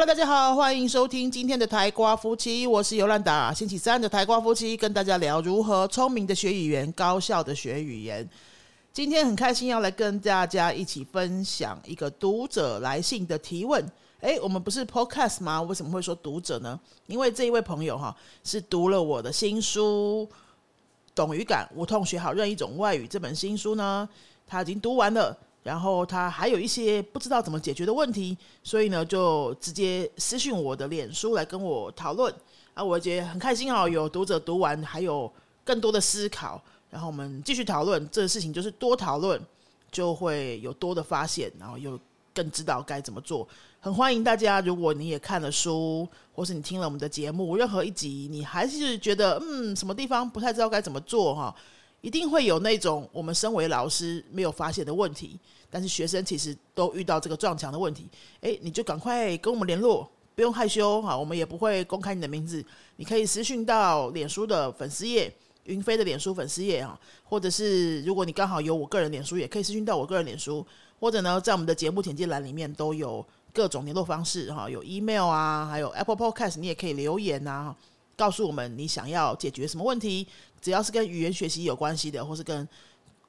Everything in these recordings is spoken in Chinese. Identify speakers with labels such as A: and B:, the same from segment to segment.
A: Hello，大家好，欢迎收听今天的台瓜夫妻，我是尤兰达。星期三的台瓜夫妻跟大家聊如何聪明的学语言，高效的学语言。今天很开心要来跟大家一起分享一个读者来信的提问。诶，我们不是 Podcast 吗？为什么会说读者呢？因为这一位朋友哈是读了我的新书《懂语感无痛学好任一种外语》这本新书呢，他已经读完了。然后他还有一些不知道怎么解决的问题，所以呢，就直接私信我的脸书来跟我讨论。啊，我觉得很开心哦，有读者读完还有更多的思考，然后我们继续讨论这个事情，就是多讨论就会有多的发现，然后又更知道该怎么做。很欢迎大家，如果你也看了书，或是你听了我们的节目，任何一集你还是觉得嗯什么地方不太知道该怎么做哈。一定会有那种我们身为老师没有发现的问题，但是学生其实都遇到这个撞墙的问题。诶，你就赶快跟我们联络，不用害羞哈，我们也不会公开你的名字，你可以私讯到脸书的粉丝页，云飞的脸书粉丝页啊，或者是如果你刚好有我个人脸书，也可以私讯到我个人脸书，或者呢，在我们的节目简介栏里面都有各种联络方式哈，有 email 啊，还有 Apple Podcast，你也可以留言呐。告诉我们你想要解决什么问题，只要是跟语言学习有关系的，或是跟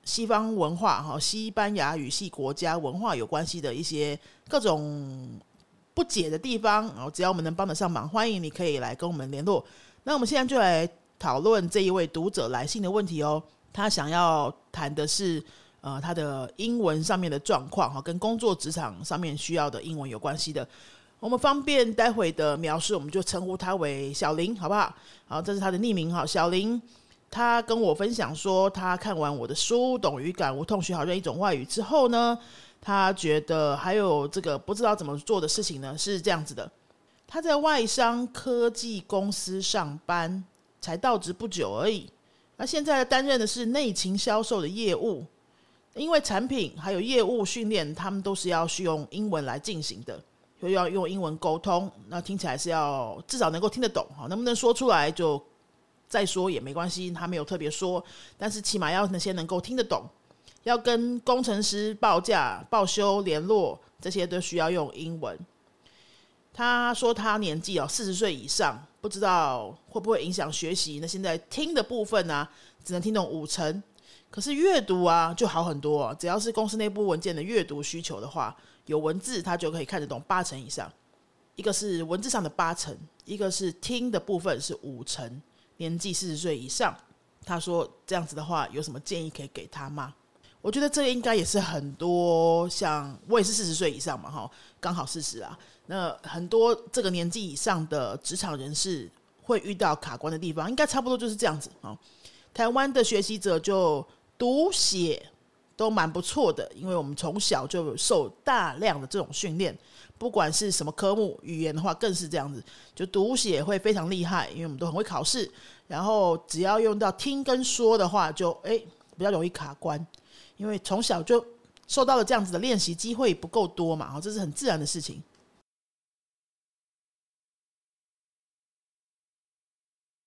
A: 西方文化哈、西班牙语系国家文化有关系的一些各种不解的地方，然后只要我们能帮得上忙，欢迎你可以来跟我们联络。那我们现在就来讨论这一位读者来信的问题哦。他想要谈的是呃他的英文上面的状况哈，跟工作职场上面需要的英文有关系的。我们方便待会的描述，我们就称呼他为小林，好不好？好，这是他的匿名哈。小林，他跟我分享说，他看完我的书《懂语感无痛学好任一种外语》之后呢，他觉得还有这个不知道怎么做的事情呢，是这样子的。他在外商科技公司上班，才到职不久而已。那现在担任的是内勤销售的业务，因为产品还有业务训练，他们都是要用英文来进行的。就要用英文沟通，那听起来是要至少能够听得懂哈，能不能说出来就再说也没关系，他没有特别说，但是起码要那些能够听得懂，要跟工程师报价、报修、联络这些都需要用英文。他说他年纪哦四十岁以上，不知道会不会影响学习。那现在听的部分呢，只能听懂五成，可是阅读啊就好很多，只要是公司内部文件的阅读需求的话。有文字，他就可以看得懂八成以上。一个是文字上的八成，一个是听的部分是五成。年纪四十岁以上，他说这样子的话，有什么建议可以给他吗？我觉得这应该也是很多像我也是四十岁以上嘛，哈，刚好四十啊。那很多这个年纪以上的职场人士会遇到卡关的地方，应该差不多就是这样子啊。台湾的学习者就读写。都蛮不错的，因为我们从小就受大量的这种训练，不管是什么科目，语言的话更是这样子，就读写会非常厉害，因为我们都很会考试。然后只要用到听跟说的话，就诶比较容易卡关，因为从小就受到了这样子的练习机会不够多嘛，哈，这是很自然的事情。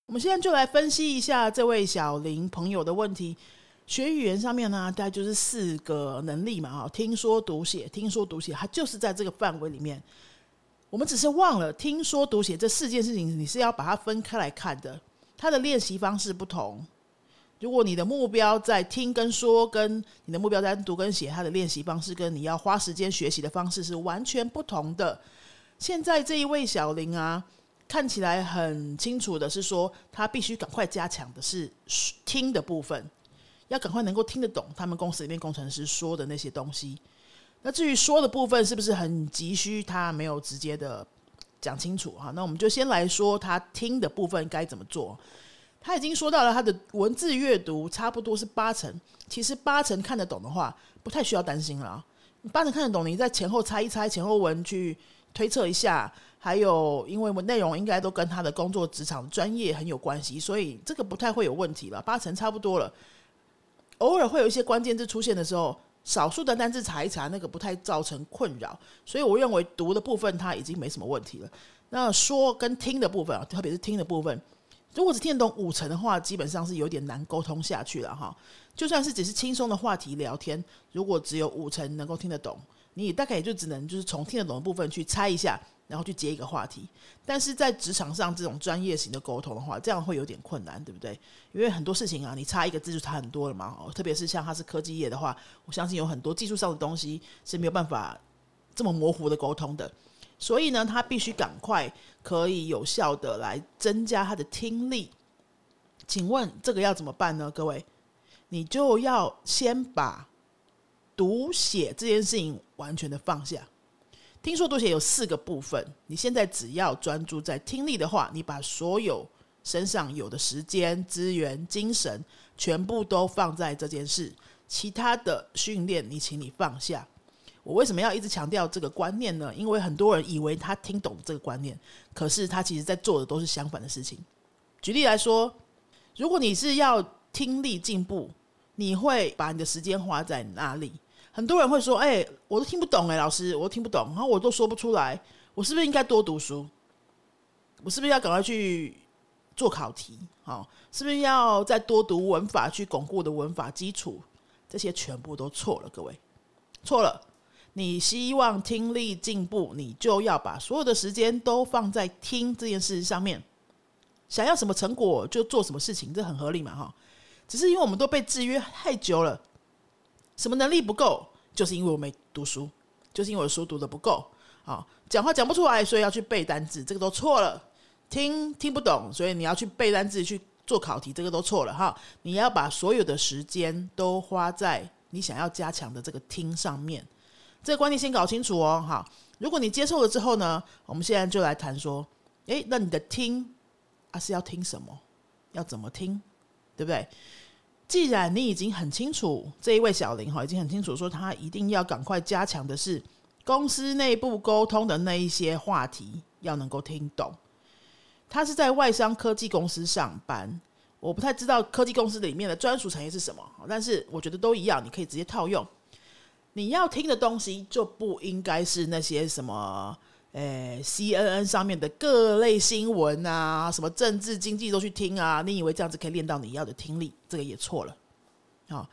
A: 我们现在就来分析一下这位小林朋友的问题。学语言上面呢，大概就是四个能力嘛，哈，听说读写，听说读写，它就是在这个范围里面。我们只是忘了听说读写这四件事情，你是要把它分开来看的。它的练习方式不同。如果你的目标在听跟说，跟你的目标在读跟写，它的练习方式跟你要花时间学习的方式是完全不同的。现在这一位小林啊，看起来很清楚的是说，他必须赶快加强的是听的部分。要赶快能够听得懂他们公司里面工程师说的那些东西。那至于说的部分是不是很急需，他没有直接的讲清楚哈。那我们就先来说他听的部分该怎么做。他已经说到了他的文字阅读差不多是八成，其实八成看得懂的话，不太需要担心了。八成看得懂，你在前后猜一猜，前后文去推测一下，还有因为内容应该都跟他的工作职场专业很有关系，所以这个不太会有问题了。八成差不多了。偶尔会有一些关键字出现的时候，少数的单字查一查，那个不太造成困扰。所以我认为读的部分它已经没什么问题了。那说跟听的部分啊，特别是听的部分，如果只听得懂五成的话，基本上是有点难沟通下去了哈。就算是只是轻松的话题聊天，如果只有五成能够听得懂，你大概也就只能就是从听得懂的部分去猜一下，然后去接一个话题。但是在职场上这种专业型的沟通的话，这样会有点困难，对不对？因为很多事情啊，你差一个字就差很多了嘛。哦，特别是像他是科技业的话，我相信有很多技术上的东西是没有办法这么模糊的沟通的。所以呢，他必须赶快可以有效的来增加他的听力。请问这个要怎么办呢？各位，你就要先把读写这件事情完全的放下。听说读写有四个部分，你现在只要专注在听力的话，你把所有身上有的时间、资源、精神全部都放在这件事，其他的训练你请你放下。我为什么要一直强调这个观念呢？因为很多人以为他听懂这个观念，可是他其实在做的都是相反的事情。举例来说，如果你是要听力进步，你会把你的时间花在哪里？很多人会说：“哎，我都听不懂哎，老师，我都听不懂，然后我都说不出来，我是不是应该多读书？我是不是要赶快去做考题？好，是不是要再多读文法去巩固的文法基础？这些全部都错了，各位，错了。你希望听力进步，你就要把所有的时间都放在听这件事上面。想要什么成果就做什么事情，这很合理嘛？哈，只是因为我们都被制约太久了。”什么能力不够？就是因为我没读书，就是因为我书读的不够啊，讲话讲不出来，所以要去背单字，这个都错了。听听不懂，所以你要去背单字去做考题，这个都错了哈。你要把所有的时间都花在你想要加强的这个听上面，这个观念先搞清楚哦。哈，如果你接受了之后呢，我们现在就来谈说，诶，那你的听啊是要听什么？要怎么听？对不对？既然你已经很清楚，这一位小林哈已经很清楚说，他一定要赶快加强的是公司内部沟通的那一些话题，要能够听懂。他是在外商科技公司上班，我不太知道科技公司里面的专属产业是什么，但是我觉得都一样，你可以直接套用。你要听的东西就不应该是那些什么。诶，C N N 上面的各类新闻啊，什么政治经济都去听啊？你以为这样子可以练到你要的听力？这个也错了。好，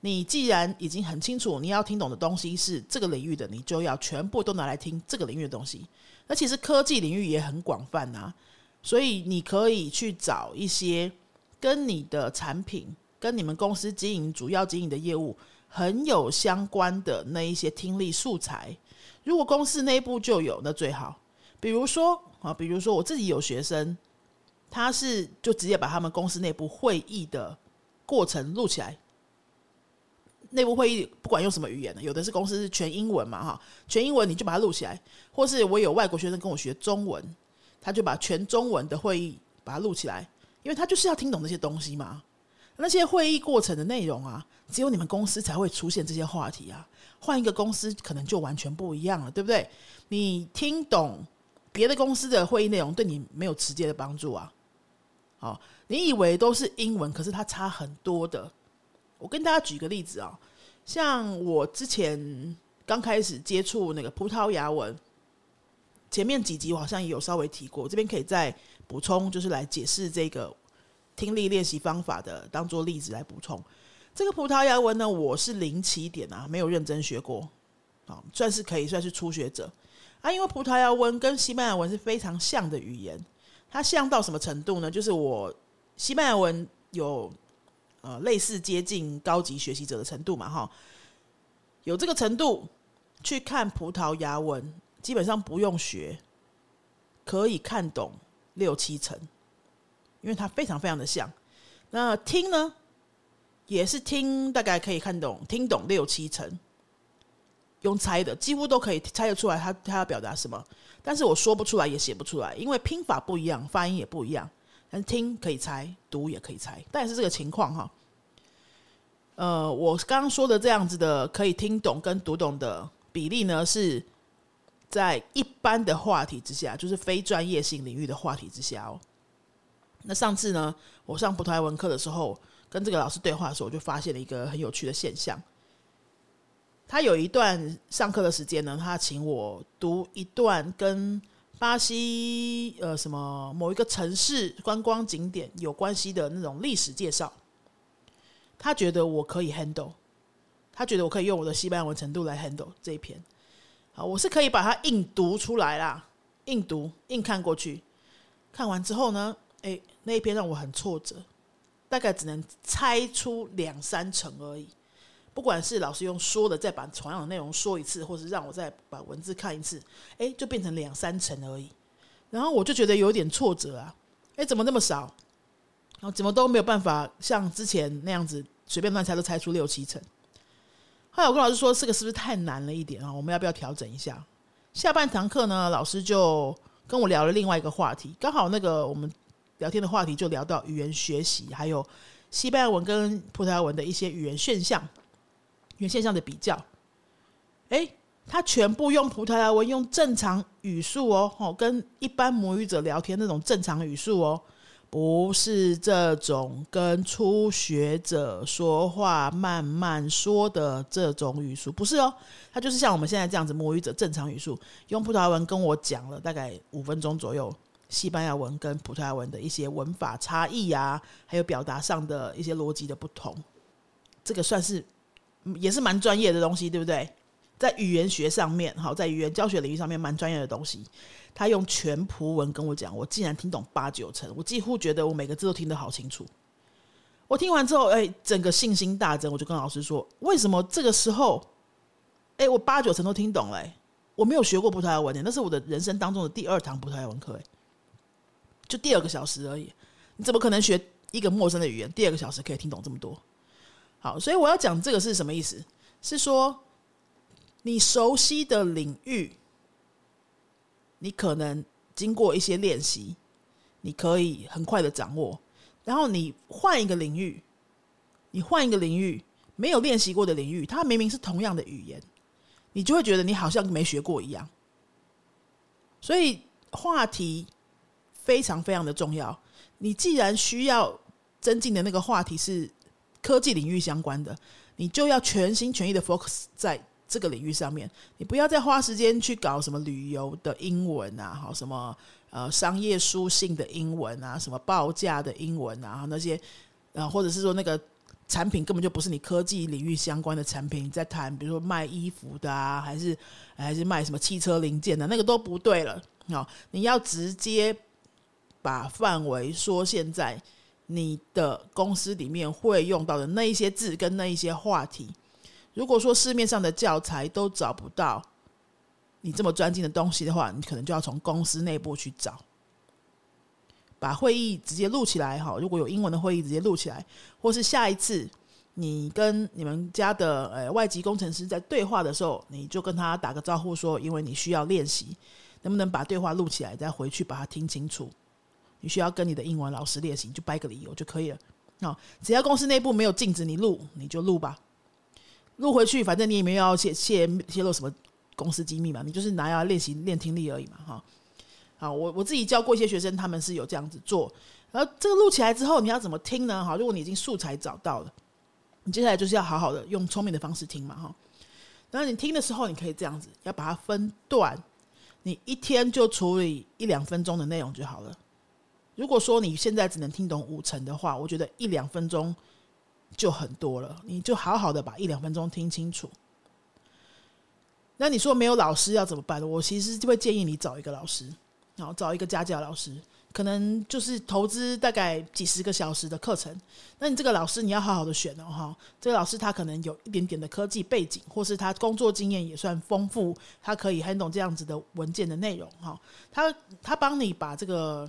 A: 你既然已经很清楚你要听懂的东西是这个领域的，你就要全部都拿来听这个领域的东西。那其实科技领域也很广泛啊，所以你可以去找一些跟你的产品、跟你们公司经营主要经营的业务很有相关的那一些听力素材。如果公司内部就有，那最好。比如说啊，比如说我自己有学生，他是就直接把他们公司内部会议的过程录起来。内部会议不管用什么语言的，有的是公司是全英文嘛，哈，全英文你就把它录起来。或是我有外国学生跟我学中文，他就把全中文的会议把它录起来，因为他就是要听懂那些东西嘛。那些会议过程的内容啊，只有你们公司才会出现这些话题啊。换一个公司可能就完全不一样了，对不对？你听懂别的公司的会议内容，对你没有直接的帮助啊。好，你以为都是英文，可是它差很多的。我跟大家举个例子啊，像我之前刚开始接触那个葡萄牙文，前面几集我好像也有稍微提过，这边可以再补充，就是来解释这个听力练习方法的，当做例子来补充。这个葡萄牙文呢，我是零起点啊，没有认真学过，啊，算是可以算是初学者啊。因为葡萄牙文跟西班牙文是非常像的语言，它像到什么程度呢？就是我西班牙文有呃类似接近高级学习者的程度嘛，哈，有这个程度去看葡萄牙文，基本上不用学，可以看懂六七成，因为它非常非常的像。那听呢？也是听，大概可以看懂，听懂六七成，用猜的，几乎都可以猜得出来他他要表达什么。但是我说不出来，也写不出来，因为拼法不一样，发音也不一样。但是听可以猜，读也可以猜，但是这个情况哈。呃，我刚刚说的这样子的可以听懂跟读懂的比例呢，是在一般的话题之下，就是非专业性领域的话题之下哦。那上次呢，我上葡萄牙文课的时候。跟这个老师对话的时候，我就发现了一个很有趣的现象。他有一段上课的时间呢，他请我读一段跟巴西呃什么某一个城市观光景点有关系的那种历史介绍。他觉得我可以 handle，他觉得我可以用我的西班牙文程度来 handle 这一篇。好，我是可以把它硬读出来啦，硬读硬看过去。看完之后呢，哎，那一篇让我很挫折，大概只能猜出两三成而已。不管是老师用说的再把同样的内容说一次，或是让我再把文字看一次，哎，就变成两三成而已。然后我就觉得有点挫折啊，哎，怎么那么少？然后怎么都没有办法像之前那样子随便乱猜都猜出六七成。后来我跟老师说，这个是不是太难了一点啊？我们要不要调整一下？下半堂课呢，老师就跟我聊了另外一个话题，刚好那个我们聊天的话题就聊到语言学习，还有西班牙文跟葡萄牙文的一些语言现象。语言现象的比较，哎，他全部用葡萄牙文，用正常语速哦，哦，跟一般母语者聊天那种正常语速哦，不是这种跟初学者说话慢慢说的这种语速，不是哦，他就是像我们现在这样子母语者正常语速，用葡萄牙文跟我讲了大概五分钟左右，西班牙文跟葡萄牙文的一些文法差异啊，还有表达上的一些逻辑的不同，这个算是。也是蛮专业的东西，对不对？在语言学上面，好，在语言教学领域上面蛮专业的东西。他用全葡文跟我讲，我竟然听懂八九成，我几乎觉得我每个字都听得好清楚。我听完之后，哎，整个信心大增，我就跟老师说：为什么这个时候，哎，我八九成都听懂了？我没有学过葡萄牙文，那是我的人生当中的第二堂葡萄牙文课，哎，就第二个小时而已。你怎么可能学一个陌生的语言，第二个小时可以听懂这么多？好，所以我要讲这个是什么意思？是说你熟悉的领域，你可能经过一些练习，你可以很快的掌握。然后你换一个领域，你换一个领域没有练习过的领域，它明明是同样的语言，你就会觉得你好像没学过一样。所以话题非常非常的重要。你既然需要增进的那个话题是。科技领域相关的，你就要全心全意的 focus 在这个领域上面。你不要再花时间去搞什么旅游的英文啊，好什么呃商业书信的英文啊，什么报价的英文啊，那些呃或者是说那个产品根本就不是你科技领域相关的产品，你在谈比如说卖衣服的啊，还是还是卖什么汽车零件的，那个都不对了。好，你要直接把范围缩限在。你的公司里面会用到的那一些字跟那一些话题，如果说市面上的教材都找不到你这么专精的东西的话，你可能就要从公司内部去找，把会议直接录起来哈。如果有英文的会议，直接录起来，或是下一次你跟你们家的呃外籍工程师在对话的时候，你就跟他打个招呼说，因为你需要练习，能不能把对话录起来，再回去把它听清楚。你需要跟你的英文老师练习，就掰个理由就可以了。哦，只要公司内部没有禁止你录，你就录吧。录回去，反正你也没有要泄泄泄露什么公司机密嘛，你就是拿要练习练听力而已嘛。哈，好，我我自己教过一些学生，他们是有这样子做。然后这个录起来之后，你要怎么听呢？哈，如果你已经素材找到了，你接下来就是要好好的用聪明的方式听嘛。哈，然后你听的时候，你可以这样子，要把它分段，你一天就处理一两分钟的内容就好了。如果说你现在只能听懂五成的话，我觉得一两分钟就很多了。你就好好的把一两分钟听清楚。那你说没有老师要怎么办？我其实就会建议你找一个老师，然后找一个家教老师，可能就是投资大概几十个小时的课程。那你这个老师你要好好的选哦，哈。这个老师他可能有一点点的科技背景，或是他工作经验也算丰富，他可以很懂这样子的文件的内容，哈。他他帮你把这个。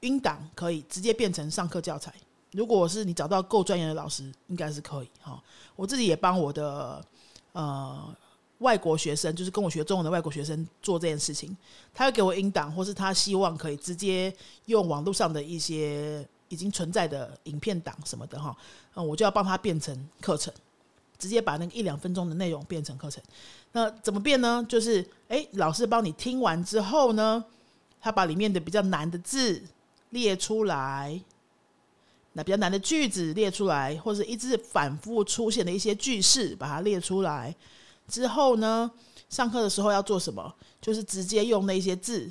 A: 音档可以直接变成上课教材。如果是你找到够专业的老师，应该是可以哈。我自己也帮我的呃外国学生，就是跟我学中文的外国学生做这件事情。他会给我音档，或是他希望可以直接用网络上的一些已经存在的影片档什么的哈。我就要帮他变成课程，直接把那个一两分钟的内容变成课程。那怎么变呢？就是诶，老师帮你听完之后呢，他把里面的比较难的字。列出来，那比较难的句子列出来，或者一直反复出现的一些句式，把它列出来。之后呢，上课的时候要做什么？就是直接用那些字，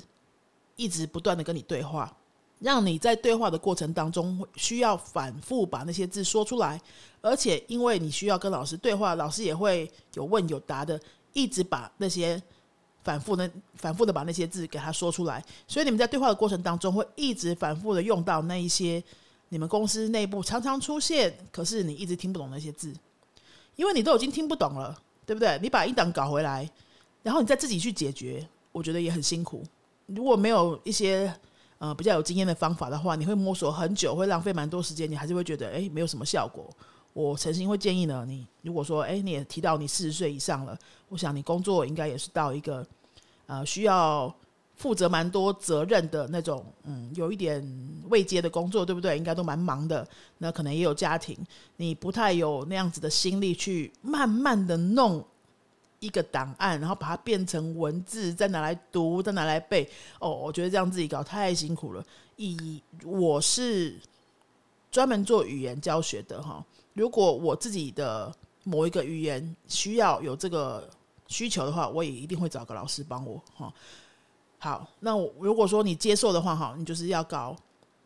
A: 一直不断的跟你对话，让你在对话的过程当中需要反复把那些字说出来。而且因为你需要跟老师对话，老师也会有问有答的，一直把那些反复的、反复的把那些字给他说出来，所以你们在对话的过程当中会一直反复的用到那一些你们公司内部常常出现，可是你一直听不懂那些字，因为你都已经听不懂了，对不对？你把一档搞回来，然后你再自己去解决，我觉得也很辛苦。如果没有一些呃比较有经验的方法的话，你会摸索很久，会浪费蛮多时间，你还是会觉得诶没有什么效果。我诚心会建议呢，你如果说诶你也提到你四十岁以上了，我想你工作应该也是到一个呃需要负责蛮多责任的那种，嗯，有一点未接的工作，对不对？应该都蛮忙的，那可能也有家庭，你不太有那样子的心力去慢慢的弄。一个档案，然后把它变成文字，再拿来读，再拿来背。哦，我觉得这样自己搞太辛苦了。以我是专门做语言教学的哈，如果我自己的某一个语言需要有这个需求的话，我也一定会找个老师帮我哈。好，那如果说你接受的话哈，你就是要搞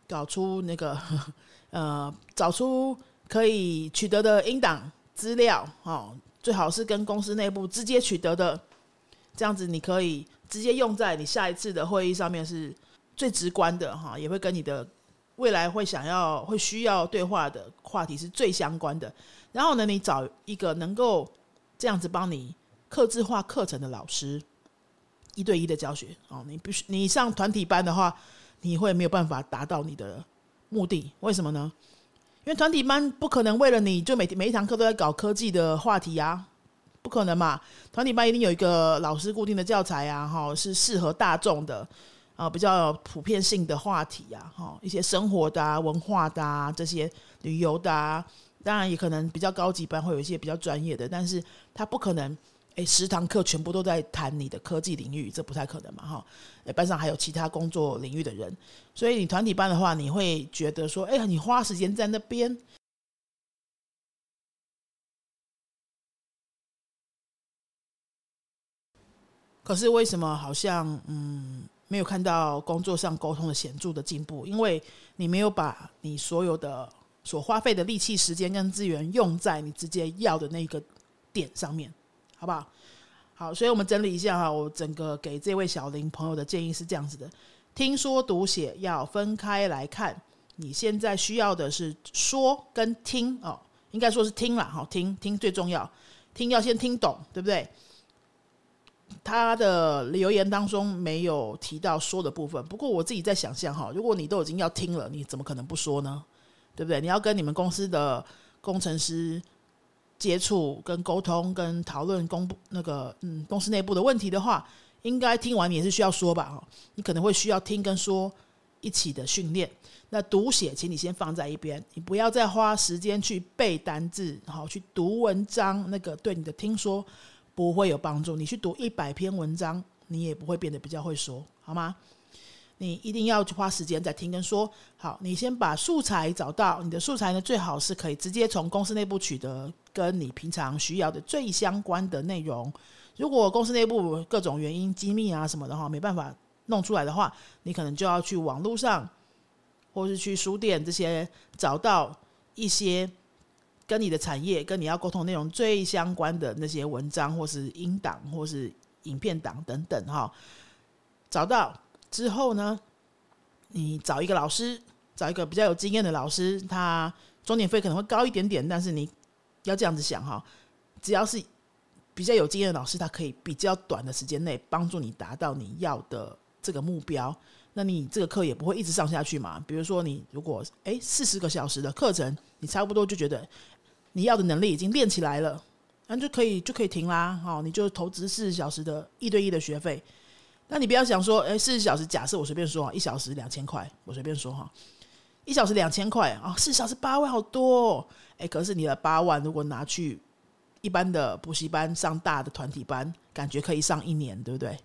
A: 搞出那个 呃，找出可以取得的音档资料哦。最好是跟公司内部直接取得的，这样子你可以直接用在你下一次的会议上面，是最直观的哈，也会跟你的未来会想要会需要对话的话题是最相关的。然后呢，你找一个能够这样子帮你克制化课程的老师，一对一的教学哦。你必须你上团体班的话，你会没有办法达到你的目的，为什么呢？因为团体班不可能为了你就每每一堂课都在搞科技的话题呀，不可能嘛！团体班一定有一个老师固定的教材啊，哈，是适合大众的啊，比较普遍性的话题啊，哈，一些生活的、啊、文化的啊，这些旅游的啊，当然也可能比较高级班会有一些比较专业的，但是他不可能。哎，十堂课全部都在谈你的科技领域，这不太可能嘛，哈！诶班上还有其他工作领域的人，所以你团体班的话，你会觉得说，哎，你花时间在那边，可是为什么好像嗯没有看到工作上沟通的显著的进步？因为你没有把你所有的所花费的力气、时间跟资源用在你直接要的那个点上面。好不好？好，所以我们整理一下哈，我整个给这位小林朋友的建议是这样子的：听说读写要分开来看，你现在需要的是说跟听哦，应该说是听了哈，听听最重要，听要先听懂，对不对？他的留言当中没有提到说的部分，不过我自己在想象哈，如果你都已经要听了，你怎么可能不说呢？对不对？你要跟你们公司的工程师。接触、跟沟通、跟讨论公布那个嗯公司内部的问题的话，应该听完你也是需要说吧？哈，你可能会需要听跟说一起的训练。那读写，请你先放在一边，你不要再花时间去背单字，好去读文章，那个对你的听说不会有帮助。你去读一百篇文章，你也不会变得比较会说，好吗？你一定要去花时间在听跟说。好，你先把素材找到，你的素材呢最好是可以直接从公司内部取得。跟你平常需要的最相关的内容，如果公司内部各种原因机密啊什么的话，没办法弄出来的话，你可能就要去网络上，或是去书店这些找到一些跟你的产业、跟你要沟通内容最相关的那些文章，或是音档，或是影片档等等哈。找到之后呢，你找一个老师，找一个比较有经验的老师，他钟点费可能会高一点点，但是你。要这样子想哈，只要是比较有经验的老师，他可以比较短的时间内帮助你达到你要的这个目标。那你这个课也不会一直上下去嘛？比如说你如果诶四十个小时的课程，你差不多就觉得你要的能力已经练起来了，那就可以就可以停啦。好，你就投资四十小时的一对一的学费。那你不要想说，诶四十小时，假设我随便说啊，一小时两千块，我随便说哈。一小时两千块啊，四小时八万，好多哎！可是你的八万如果拿去一般的补习班上大的团体班，感觉可以上一年，对不对？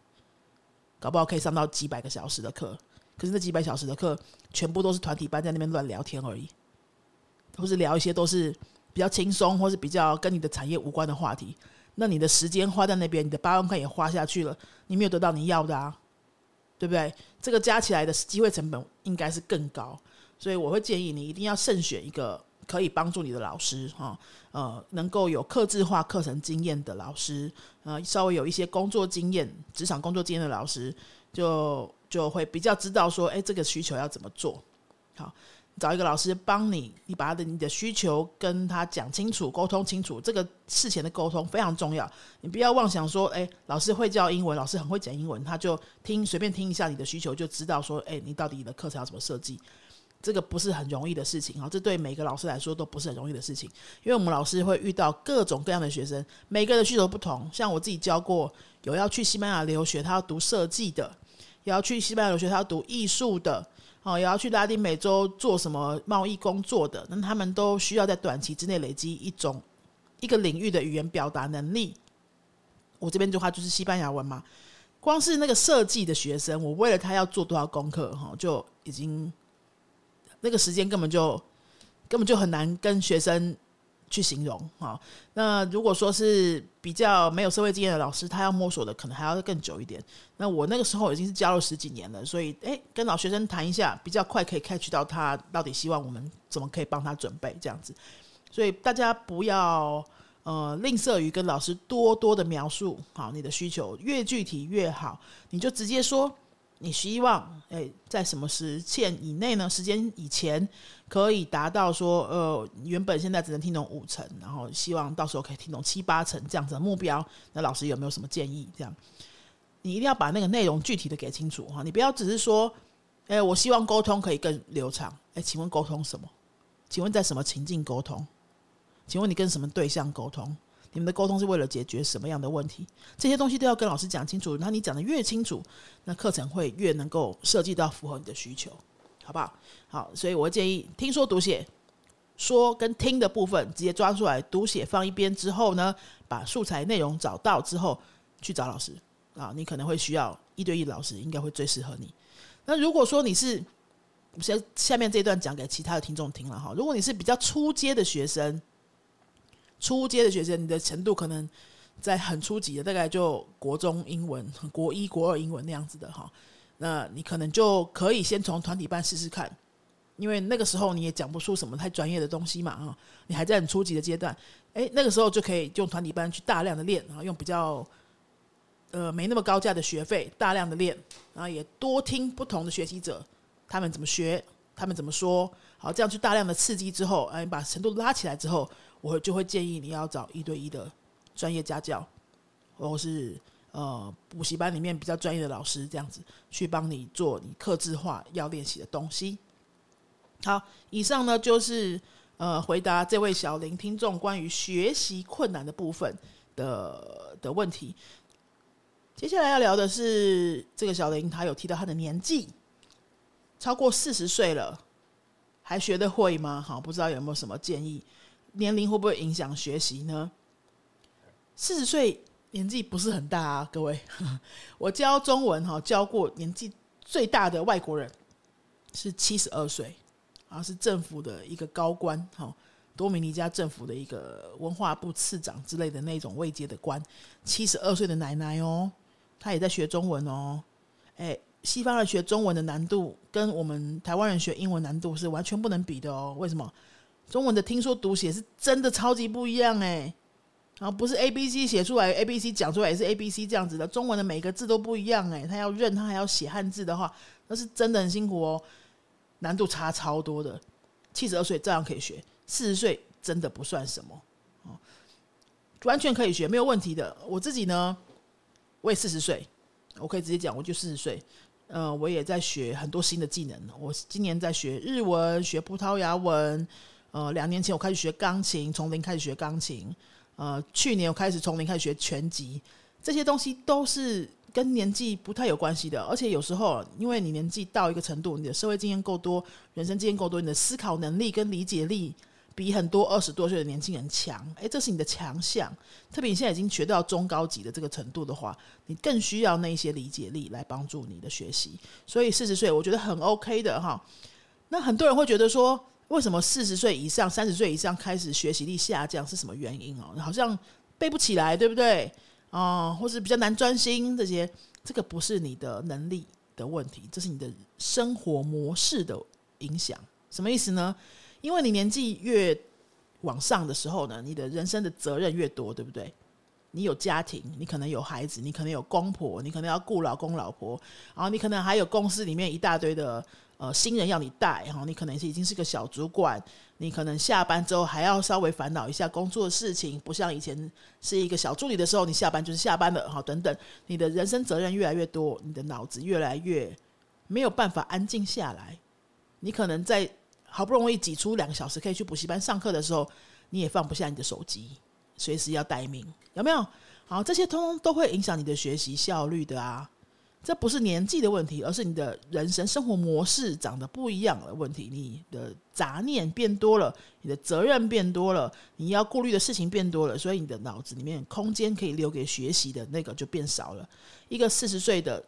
A: 搞不好可以上到几百个小时的课。可是那几百小时的课，全部都是团体班在那边乱聊天而已，或是聊一些都是比较轻松，或是比较跟你的产业无关的话题。那你的时间花在那边，你的八万块也花下去了，你没有得到你要的啊，对不对？这个加起来的机会成本应该是更高。所以我会建议你一定要慎选一个可以帮助你的老师哈，呃，能够有克制化课程经验的老师，呃，稍微有一些工作经验、职场工作经验的老师，就就会比较知道说，哎，这个需求要怎么做。好，找一个老师帮你，你把他的你的需求跟他讲清楚、沟通清楚，这个事前的沟通非常重要。你不要妄想说，哎，老师会教英文，老师很会讲英文，他就听随便听一下你的需求，就知道说，哎，你到底你的课程要怎么设计。这个不是很容易的事情啊，这对每个老师来说都不是很容易的事情，因为我们老师会遇到各种各样的学生，每个人的需求不同。像我自己教过，有要去西班牙留学，他要读设计的；也要去西班牙留学，他要读艺术的；哦，也要去拉丁美洲做什么贸易工作的。那他们都需要在短期之内累积一种一个领域的语言表达能力。我这边的话就是西班牙文嘛，光是那个设计的学生，我为了他要做多少功课，哈，就已经。那个时间根本就根本就很难跟学生去形容哈。那如果说是比较没有社会经验的老师，他要摸索的可能还要更久一点。那我那个时候已经是教了十几年了，所以诶，跟老学生谈一下，比较快可以 catch 到他到底希望我们怎么可以帮他准备这样子。所以大家不要呃吝啬于跟老师多多的描述，好，你的需求越具体越好，你就直接说。你希望诶，在什么时限以内呢？时间以前可以达到说，呃，原本现在只能听懂五成，然后希望到时候可以听懂七八成这样子的目标。那老师有没有什么建议？这样，你一定要把那个内容具体的给清楚哈，你不要只是说，诶，我希望沟通可以更流畅。诶，请问沟通什么？请问在什么情境沟通？请问你跟什么对象沟通？你们的沟通是为了解决什么样的问题？这些东西都要跟老师讲清楚。那你讲的越清楚，那课程会越能够设计到符合你的需求，好不好？好，所以我建议听说读写说跟听的部分直接抓出来，读写放一边之后呢，把素材内容找到之后去找老师啊。你可能会需要一对一老师，应该会最适合你。那如果说你是先下面这段讲给其他的听众听了哈，如果你是比较初阶的学生。初阶的学生，你的程度可能在很初级的，大概就国中英文、国一、国二英文那样子的哈。那你可能就可以先从团体班试试看，因为那个时候你也讲不出什么太专业的东西嘛啊，你还在很初级的阶段。诶，那个时候就可以用团体班去大量的练啊，用比较呃没那么高价的学费大量的练，然后也多听不同的学习者他们怎么学，他们怎么说，好这样去大量的刺激之后，哎，把程度拉起来之后。我就会建议你要找一对一的专业家教，或是呃补习班里面比较专业的老师，这样子去帮你做你克制化要练习的东西。好，以上呢就是呃回答这位小林听众关于学习困难的部分的的问题。接下来要聊的是这个小林，他有提到他的年纪超过四十岁了，还学得会吗？好，不知道有没有什么建议。年龄会不会影响学习呢？四十岁年纪不是很大啊，各位。我教中文哈，教过年纪最大的外国人是七十二岁，啊，是政府的一个高官哈，多米尼加政府的一个文化部次长之类的那种位阶的官，七十二岁的奶奶哦，她也在学中文哦。哎，西方人学中文的难度跟我们台湾人学英文难度是完全不能比的哦。为什么？中文的听说读写是真的超级不一样哎，然后不是 A B C 写出来，A B C 讲出来也是 A B C 这样子的。中文的每个字都不一样哎，他要认，他还要写汉字的话，那是真的很辛苦哦，难度差超多的。七十二岁照样可以学，四十岁真的不算什么哦，完全可以学，没有问题的。我自己呢，我也四十岁，我可以直接讲，我就四十岁。呃，我也在学很多新的技能，我今年在学日文，学葡萄牙文。呃，两年前我开始学钢琴，从零开始学钢琴。呃，去年我开始从零开始学拳击，这些东西都是跟年纪不太有关系的。而且有时候，因为你年纪到一个程度，你的社会经验够多，人生经验够多，你的思考能力跟理解力比很多二十多岁的年轻人强。诶，这是你的强项。特别你现在已经学到中高级的这个程度的话，你更需要那一些理解力来帮助你的学习。所以四十岁我觉得很 OK 的哈。那很多人会觉得说。为什么四十岁以上、三十岁以上开始学习力下降是什么原因哦？好像背不起来，对不对？哦，或是比较难专心这些，这个不是你的能力的问题，这是你的生活模式的影响。什么意思呢？因为你年纪越往上的时候呢，你的人生的责任越多，对不对？你有家庭，你可能有孩子，你可能有公婆，你可能要顾老公老婆，然后你可能还有公司里面一大堆的呃新人要你带，哈你可能是已经是个小主管，你可能下班之后还要稍微烦恼一下工作的事情，不像以前是一个小助理的时候，你下班就是下班了，哈等等，你的人生责任越来越多，你的脑子越来越没有办法安静下来，你可能在好不容易挤出两个小时可以去补习班上课的时候，你也放不下你的手机。随时要待命，有没有？好，这些通通都会影响你的学习效率的啊！这不是年纪的问题，而是你的人生生活模式长得不一样的问题。你的杂念变多了，你的责任变多了，你要顾虑的事情变多了，所以你的脑子里面空间可以留给学习的那个就变少了。一个四十岁的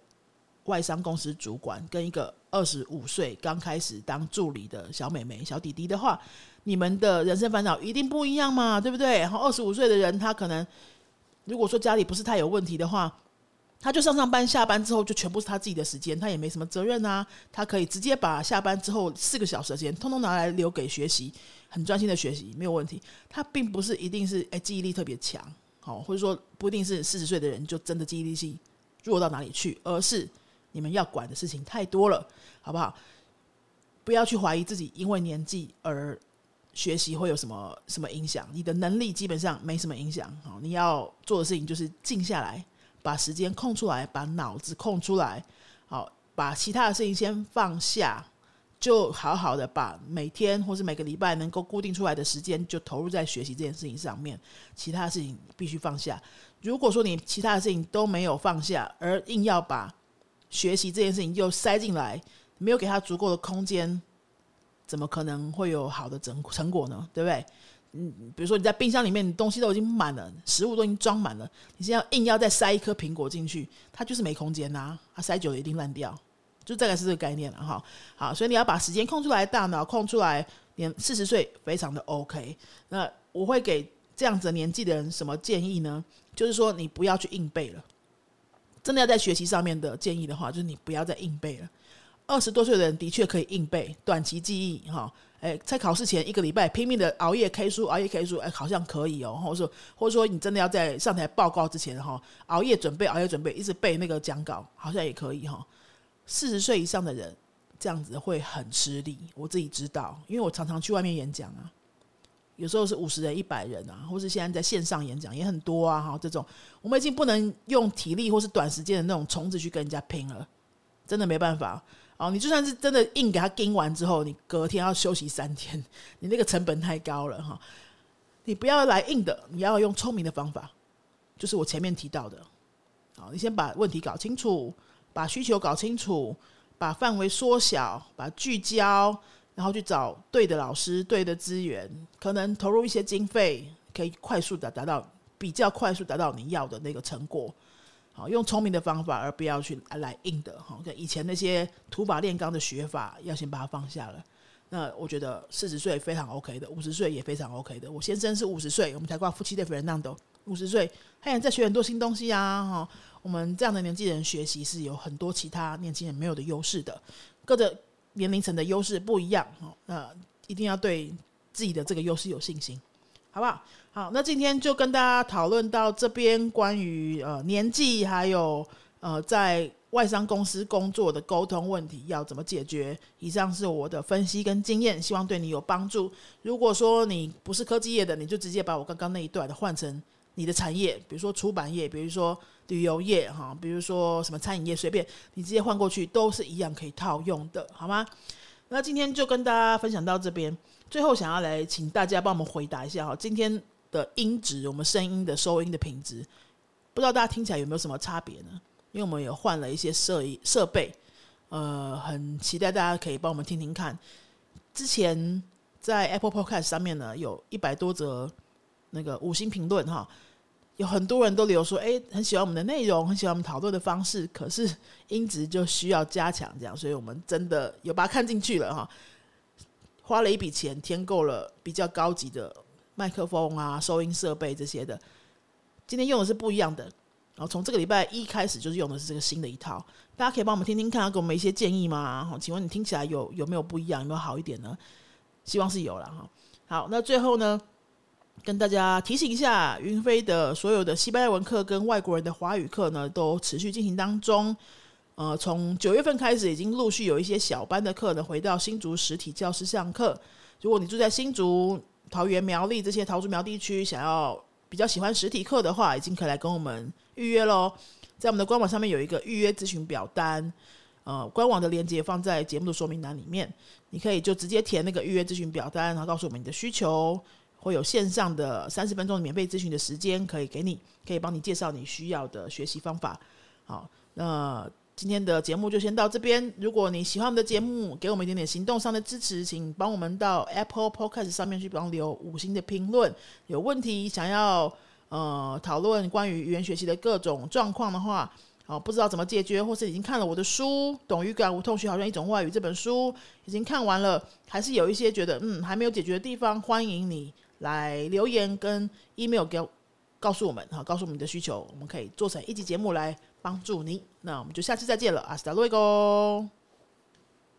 A: 外商公司主管，跟一个二十五岁刚开始当助理的小美眉、小弟弟的话。你们的人生烦恼一定不一样嘛，对不对？然后二十五岁的人，他可能如果说家里不是太有问题的话，他就上上班，下班之后就全部是他自己的时间，他也没什么责任啊，他可以直接把下班之后四个小时的时间，通通拿来留给学习，很专心的学习，没有问题。他并不是一定是哎记忆力特别强，好，或者说不一定是四十岁的人就真的记忆力性弱到哪里去，而是你们要管的事情太多了，好不好？不要去怀疑自己，因为年纪而。学习会有什么什么影响？你的能力基本上没什么影响。好，你要做的事情就是静下来，把时间空出来，把脑子空出来。好，把其他的事情先放下，就好好的把每天或是每个礼拜能够固定出来的时间，就投入在学习这件事情上面。其他事情必须放下。如果说你其他的事情都没有放下，而硬要把学习这件事情又塞进来，没有给他足够的空间。怎么可能会有好的成成果呢？对不对？嗯，比如说你在冰箱里面，东西都已经满了，食物都已经装满了，你现在硬要再塞一颗苹果进去，它就是没空间呐。它塞久了一定烂掉，就大概是这个概念了哈。好，所以你要把时间空出来，大脑空出来，年四十岁非常的 OK。那我会给这样子年纪的人什么建议呢？就是说你不要去硬背了。真的要在学习上面的建议的话，就是你不要再硬背了。二十多岁的人的确可以硬背短期记忆，哈，哎，在考试前一个礼拜拼命的熬夜 K 书，熬夜 K 书，哎，好像可以哦，或者说，或者说你真的要在上台报告之前，哈，熬夜准备，熬夜准备，一直背那个讲稿，好像也可以哈。四十岁以上的人这样子会很吃力，我自己知道，因为我常常去外面演讲啊，有时候是五十人、一百人啊，或是现在在线上演讲也很多啊，哈，这种我们已经不能用体力或是短时间的那种虫子去跟人家拼了，真的没办法。哦，你就算是真的硬给他盯完之后，你隔天要休息三天，你那个成本太高了哈。你不要来硬的，你要用聪明的方法，就是我前面提到的。好，你先把问题搞清楚，把需求搞清楚，把范围缩小，把聚焦，然后去找对的老师、对的资源，可能投入一些经费，可以快速的达到比较快速达到你要的那个成果。用聪明的方法，而不要去来硬的哈。跟以前那些土法炼钢的学法，要先把它放下了。那我觉得四十岁非常 OK 的，五十岁也非常 OK 的。我先生是五十岁，我们才挂夫妻的 Fernando，五十岁，他也在学很多新东西啊。哈，我们这样的年纪人学习是有很多其他年轻人没有的优势的。各个年龄层的优势不一样哈，那一定要对自己的这个优势有信心，好不好？好，那今天就跟大家讨论到这边，关于呃年纪，还有呃在外商公司工作的沟通问题要怎么解决。以上是我的分析跟经验，希望对你有帮助。如果说你不是科技业的，你就直接把我刚刚那一段的换成你的产业，比如说出版业，比如说旅游业，哈，比如说什么餐饮业，随便你直接换过去都是一样可以套用的，好吗？那今天就跟大家分享到这边，最后想要来请大家帮我们回答一下哈，今天。的音质，我们声音的收音的品质，不知道大家听起来有没有什么差别呢？因为我们有换了一些设设备，呃，很期待大家可以帮我们听听看。之前在 Apple Podcast 上面呢，有一百多则那个五星评论哈，有很多人都留说，哎，很喜欢我们的内容，很喜欢我们讨论的方式，可是音质就需要加强，这样，所以我们真的有把它看进去了哈，花了一笔钱添购了比较高级的。麦克风啊，收音设备这些的，今天用的是不一样的。然后从这个礼拜一开始，就是用的是这个新的一套。大家可以帮我们听听看，给我们一些建议吗？好，请问你听起来有有没有不一样，有没有好一点呢？希望是有了哈。好，那最后呢，跟大家提醒一下，云飞的所有的西班牙文课跟外国人的华语课呢，都持续进行当中。呃，从九月份开始，已经陆续有一些小班的课呢，回到新竹实体教室上课。如果你住在新竹、桃园、苗栗这些桃竹苗地区，想要比较喜欢实体课的话，已经可以来跟我们预约喽。在我们的官网上面有一个预约咨询表单，呃，官网的链接放在节目的说明栏里面，你可以就直接填那个预约咨询表单，然后告诉我们你的需求，会有线上的三十分钟免费咨询的时间可以给你，可以帮你介绍你需要的学习方法。好，那。今天的节目就先到这边。如果你喜欢我们的节目，给我们一点点行动上的支持，请帮我们到 Apple Podcast 上面去帮留五星的评论。有问题想要呃讨论关于语言学习的各种状况的话，好不知道怎么解决，或是已经看了我的书《懂语感无痛学好像一种外语》这本书已经看完了，还是有一些觉得嗯还没有解决的地方，欢迎你来留言跟 email 给告诉我们，哈告诉我们你的需求，我们可以做成一集节目来。帮助你，那我们就下次再见了，阿斯达瑞哥。